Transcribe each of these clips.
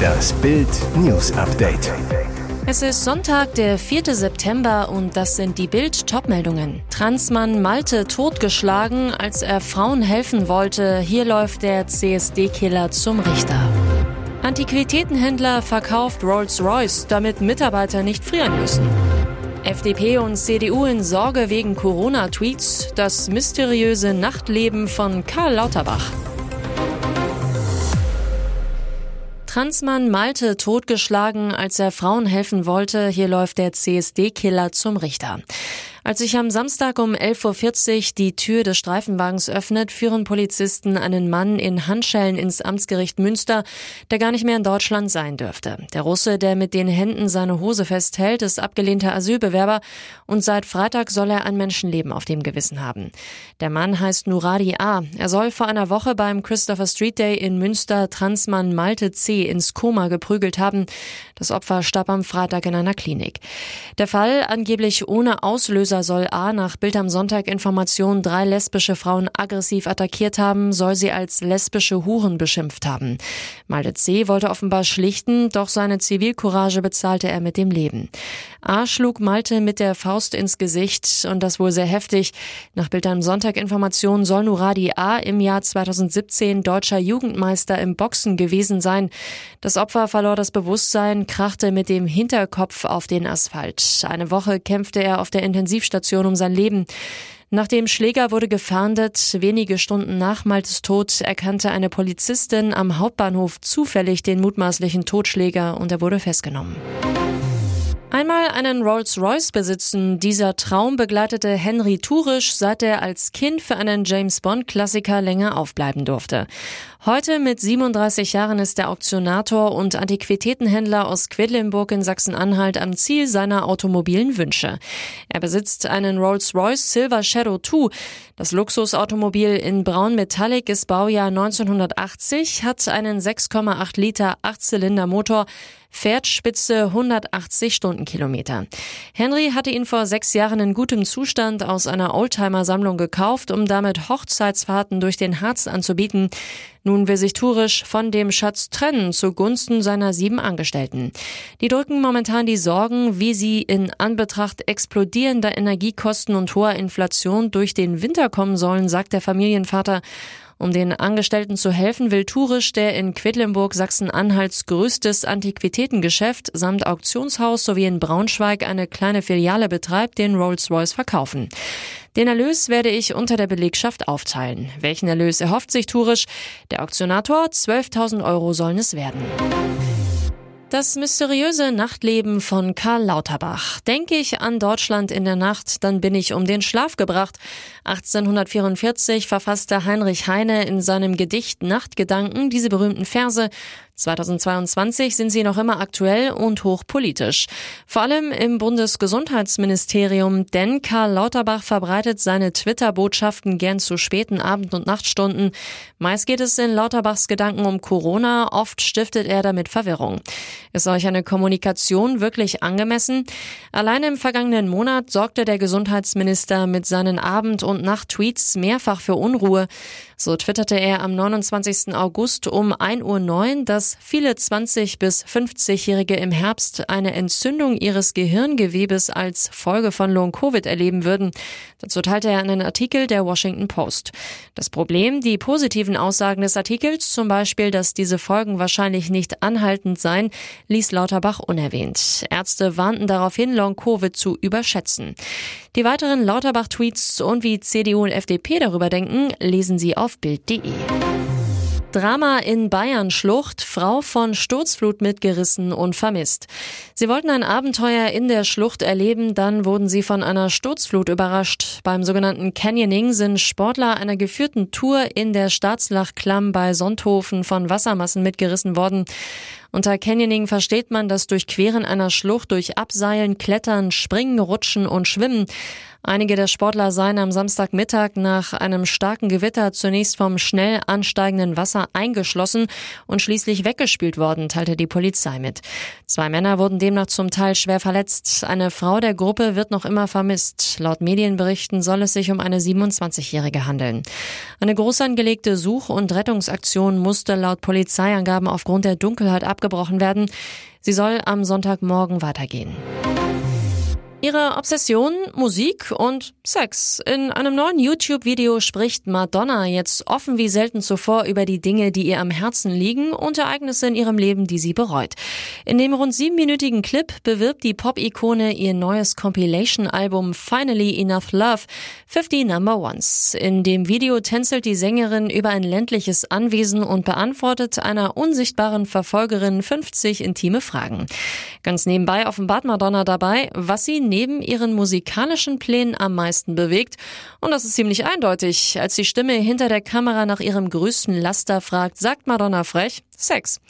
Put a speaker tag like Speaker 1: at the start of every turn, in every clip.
Speaker 1: Das Bild News Update.
Speaker 2: Es ist Sonntag, der 4. September und das sind die Bild-Top-Meldungen. Transmann Malte totgeschlagen, als er Frauen helfen wollte. Hier läuft der CSD-Killer zum Richter. Antiquitätenhändler verkauft Rolls-Royce, damit Mitarbeiter nicht frieren müssen. FDP und CDU in Sorge wegen Corona-Tweets. Das mysteriöse Nachtleben von Karl Lauterbach. Transmann Malte totgeschlagen, als er Frauen helfen wollte. Hier läuft der CSD-Killer zum Richter. Als sich am Samstag um 11.40 Uhr die Tür des Streifenwagens öffnet, führen Polizisten einen Mann in Handschellen ins Amtsgericht Münster, der gar nicht mehr in Deutschland sein dürfte. Der Russe, der mit den Händen seine Hose festhält, ist abgelehnter Asylbewerber und seit Freitag soll er ein Menschenleben auf dem Gewissen haben. Der Mann heißt Nuradi A. Er soll vor einer Woche beim Christopher Street Day in Münster Transmann Malte C. ins Koma geprügelt haben. Das Opfer starb am Freitag in einer Klinik. Der Fall angeblich ohne Auslöser Auslöser soll A nach Bild am Sonntag Informationen drei lesbische Frauen aggressiv attackiert haben, soll sie als lesbische Huren beschimpft haben. Malte C. wollte offenbar schlichten, doch seine Zivilcourage bezahlte er mit dem Leben. A. schlug Malte mit der Faust ins Gesicht und das wohl sehr heftig. Nach Bild am Sonntag Informationen soll Nuradi A. im Jahr 2017 deutscher Jugendmeister im Boxen gewesen sein. Das Opfer verlor das Bewusstsein, krachte mit dem Hinterkopf auf den Asphalt. Eine Woche kämpfte er auf der Intensiv Intensivstation um sein Leben. Nach dem Schläger wurde gefahndet. Wenige Stunden nach Maltes Tod erkannte eine Polizistin am Hauptbahnhof zufällig den mutmaßlichen Totschläger und er wurde festgenommen. Einmal einen Rolls-Royce besitzen, dieser Traum begleitete Henry Turisch, seit er als Kind für einen James Bond-Klassiker länger aufbleiben durfte. Heute mit 37 Jahren ist der Auktionator und Antiquitätenhändler aus Quedlinburg in Sachsen-Anhalt am Ziel seiner automobilen Wünsche. Er besitzt einen Rolls-Royce Silver Shadow 2. Das Luxusautomobil in Braun Metallic ist Baujahr 1980, hat einen 6,8 Liter Achtzylinder Motor, fährt spitze 180 Stundenkilometer. Henry hatte ihn vor sechs Jahren in gutem Zustand aus einer Oldtimer-Sammlung gekauft, um damit Hochzeitsfahrten durch den Harz anzubieten. Nun will sich Tourisch von dem Schatz trennen zugunsten seiner sieben Angestellten. Die drücken momentan die Sorgen, wie sie in Anbetracht explodierender Energiekosten und hoher Inflation durch den Winter kommen sollen, sagt der Familienvater. Um den Angestellten zu helfen, will Tourisch, der in Quedlinburg Sachsen-Anhalts größtes Antiquitätengeschäft samt Auktionshaus sowie in Braunschweig eine kleine Filiale betreibt, den Rolls-Royce verkaufen. Den Erlös werde ich unter der Belegschaft aufteilen. Welchen Erlös erhofft sich Tourisch? Der Auktionator 12.000 Euro sollen es werden. Das mysteriöse Nachtleben von Karl Lauterbach. Denke ich an Deutschland in der Nacht, dann bin ich um den Schlaf gebracht. 1844 verfasste Heinrich Heine in seinem Gedicht Nachtgedanken diese berühmten Verse. 2022 sind sie noch immer aktuell und hochpolitisch. Vor allem im Bundesgesundheitsministerium, denn Karl Lauterbach verbreitet seine Twitter-Botschaften gern zu späten Abend- und Nachtstunden. Meist geht es in Lauterbachs Gedanken um Corona, oft stiftet er damit Verwirrung. Ist solch eine Kommunikation wirklich angemessen? Allein im vergangenen Monat sorgte der Gesundheitsminister mit seinen Abend- und Nacht-Tweets mehrfach für Unruhe. So twitterte er am 29. August um 1.09 Uhr, dass viele 20- bis 50-Jährige im Herbst eine Entzündung ihres Gehirngewebes als Folge von Long-Covid erleben würden. Dazu teilte er einen Artikel der Washington Post. Das Problem, die positiven Aussagen des Artikels, zum Beispiel, dass diese Folgen wahrscheinlich nicht anhaltend seien, ließ Lauterbach unerwähnt. Ärzte warnten darauf hin, Long-Covid zu überschätzen. Die weiteren Lauterbach-Tweets und wie CDU und FDP darüber denken, lesen Sie auf Bild.de. Drama in Bayern Schlucht, Frau von Sturzflut mitgerissen und vermisst. Sie wollten ein Abenteuer in der Schlucht erleben, dann wurden sie von einer Sturzflut überrascht. Beim sogenannten Canyoning sind Sportler einer geführten Tour in der Staatslachklamm bei Sonthofen von Wassermassen mitgerissen worden. Unter Canyoning versteht man das Durchqueren einer Schlucht durch Abseilen, Klettern, Springen, Rutschen und Schwimmen. Einige der Sportler seien am Samstagmittag nach einem starken Gewitter zunächst vom schnell ansteigenden Wasser eingeschlossen und schließlich weggespült worden, teilte die Polizei mit. Zwei Männer wurden demnach zum Teil schwer verletzt. Eine Frau der Gruppe wird noch immer vermisst. Laut Medienberichten soll es sich um eine 27-Jährige handeln. Eine groß angelegte Such- und Rettungsaktion musste laut Polizeiangaben aufgrund der Dunkelheit abgebrochen werden. Sie soll am Sonntagmorgen weitergehen. Ihre Obsession, Musik und Sex. In einem neuen YouTube-Video spricht Madonna jetzt offen wie selten zuvor über die Dinge, die ihr am Herzen liegen und Ereignisse in ihrem Leben, die sie bereut. In dem rund siebenminütigen Clip bewirbt die Pop-Ikone ihr neues Compilation-Album Finally Enough Love 50 Number Ones. In dem Video tänzelt die Sängerin über ein ländliches Anwesen und beantwortet einer unsichtbaren Verfolgerin 50 intime Fragen. Ganz nebenbei offenbart Madonna dabei, was sie neben ihren musikalischen Plänen am meisten bewegt. Und das ist ziemlich eindeutig. Als die Stimme hinter der Kamera nach ihrem größten Laster fragt, sagt Madonna frech, Sex.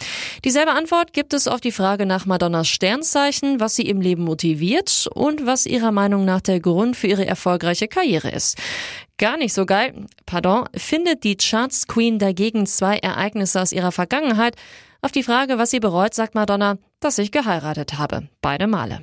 Speaker 2: Dieselbe Antwort gibt es auf die Frage nach Madonnas Sternzeichen, was sie im Leben motiviert und was ihrer Meinung nach der Grund für ihre erfolgreiche Karriere ist. Gar nicht so geil, pardon, findet die Charts Queen dagegen zwei Ereignisse aus ihrer Vergangenheit. Auf die Frage, was sie bereut, sagt Madonna, dass ich geheiratet habe. Beide Male.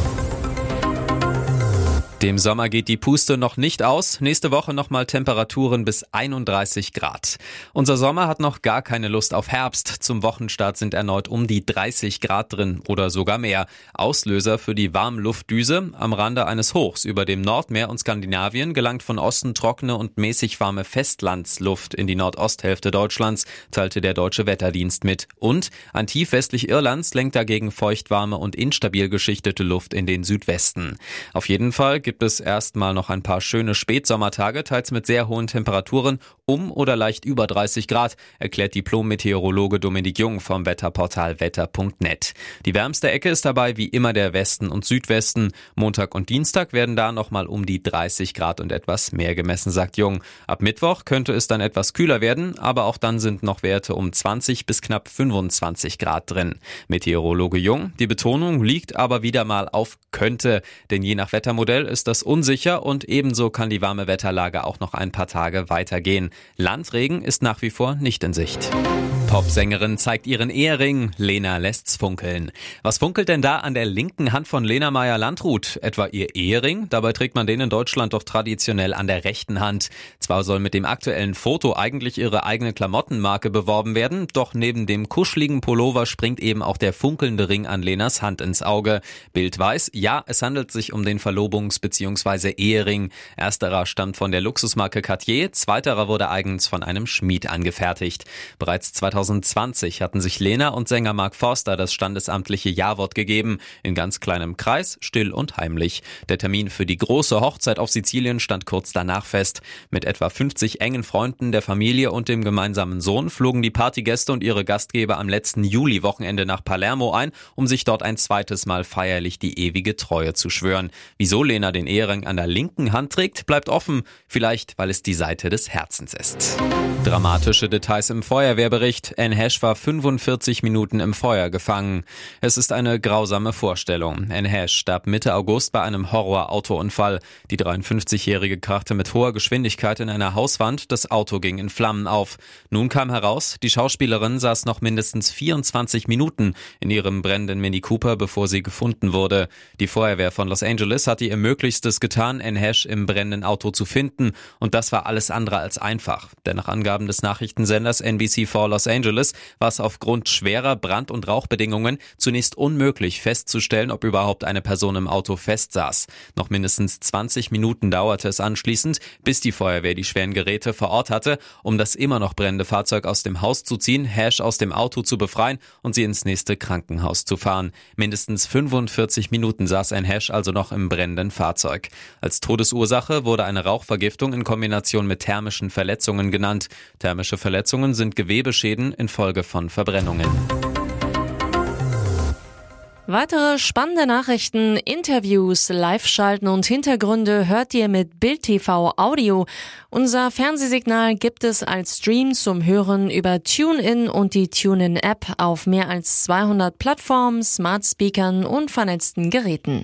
Speaker 3: Dem Sommer geht die Puste noch nicht aus. Nächste Woche nochmal Temperaturen bis 31 Grad. Unser Sommer hat noch gar keine Lust auf Herbst. Zum Wochenstart sind erneut um die 30 Grad drin oder sogar mehr. Auslöser für die Warmluftdüse am Rande eines Hochs über dem Nordmeer und Skandinavien gelangt von Osten trockene und mäßig warme Festlandsluft in die Nordosthälfte Deutschlands, teilte der Deutsche Wetterdienst mit. Und ein Tief westlich Irlands lenkt dagegen feuchtwarme und instabil geschichtete Luft in den Südwesten. Auf jeden Fall gibt es erstmal noch ein paar schöne Spätsommertage, teils mit sehr hohen Temperaturen um oder leicht über 30 Grad, erklärt Diplom-Meteorologe Dominik Jung vom Wetterportal wetter.net. Die wärmste Ecke ist dabei wie immer der Westen und Südwesten. Montag und Dienstag werden da nochmal um die 30 Grad und etwas mehr gemessen, sagt Jung. Ab Mittwoch könnte es dann etwas kühler werden, aber auch dann sind noch Werte um 20 bis knapp 25 Grad drin. Meteorologe Jung, die Betonung liegt aber wieder mal auf könnte, denn je nach Wettermodell ist das unsicher und ebenso kann die warme Wetterlage auch noch ein paar Tage weitergehen. Landregen ist nach wie vor nicht in Sicht. Popsängerin zeigt ihren Ehering, Lena lässt's funkeln. Was funkelt denn da an der linken Hand von Lena Meyer-Landrut? Etwa ihr Ehering? Dabei trägt man den in Deutschland doch traditionell an der rechten Hand. Zwar soll mit dem aktuellen Foto eigentlich ihre eigene Klamottenmarke beworben werden, doch neben dem kuscheligen Pullover springt eben auch der funkelnde Ring an Lenas Hand ins Auge. Bild weiß, ja, es handelt sich um den Verlobungs- bzw. Ehering. Ersterer stammt von der Luxusmarke Cartier, zweiterer wurde eigens von einem Schmied angefertigt. Bereits 2020 hatten sich Lena und Sänger Mark Forster das standesamtliche Jawort gegeben, in ganz kleinem Kreis, still und heimlich. Der Termin für die große Hochzeit auf Sizilien stand kurz danach fest. Mit etwa 50 engen Freunden der Familie und dem gemeinsamen Sohn flogen die Partygäste und ihre Gastgeber am letzten Juli-Wochenende nach Palermo ein, um sich dort ein zweites Mal feierlich die ewige Treue zu schwören. Wieso Lena den Ehering an der linken Hand trägt, bleibt offen. Vielleicht, weil es die Seite des Herzens ist. Dramatische Details im Feuerwehrbericht. Anne Hash war 45 Minuten im Feuer gefangen. Es ist eine grausame Vorstellung. Anne Hash starb Mitte August bei einem Horror-Autounfall. Die 53-Jährige krachte mit hoher Geschwindigkeit in einer Hauswand. Das Auto ging in Flammen auf. Nun kam heraus, die Schauspielerin saß noch mindestens 24 Minuten in ihrem brennenden Mini Cooper, bevor sie gefunden wurde. Die Feuerwehr von Los Angeles hatte ihr Möglichstes getan, Anne Hash im brennenden Auto zu finden. Und das war alles andere als einfach. Denn nach Angaben des Nachrichtensenders NBC4 Los Angeles war es aufgrund schwerer Brand- und Rauchbedingungen zunächst unmöglich festzustellen, ob überhaupt eine Person im Auto festsaß. Noch mindestens 20 Minuten dauerte es anschließend, bis die Feuerwehr die schweren Geräte vor Ort hatte, um das immer noch brennende Fahrzeug aus dem Haus zu ziehen, Hash aus dem Auto zu befreien und sie ins nächste Krankenhaus zu fahren. Mindestens 45 Minuten saß ein Hash also noch im brennenden Fahrzeug. Als Todesursache wurde eine Rauchvergiftung in Kombination mit thermischen Verletzungen genannt. Thermische Verletzungen sind Gewebeschäden infolge von Verbrennungen.
Speaker 2: Weitere spannende Nachrichten, Interviews, Live-Schalten und Hintergründe hört ihr mit Bild TV Audio. Unser Fernsehsignal gibt es als Stream zum Hören über TuneIn und die TuneIn-App auf mehr als 200 Plattformen, Smart Speakern und vernetzten Geräten.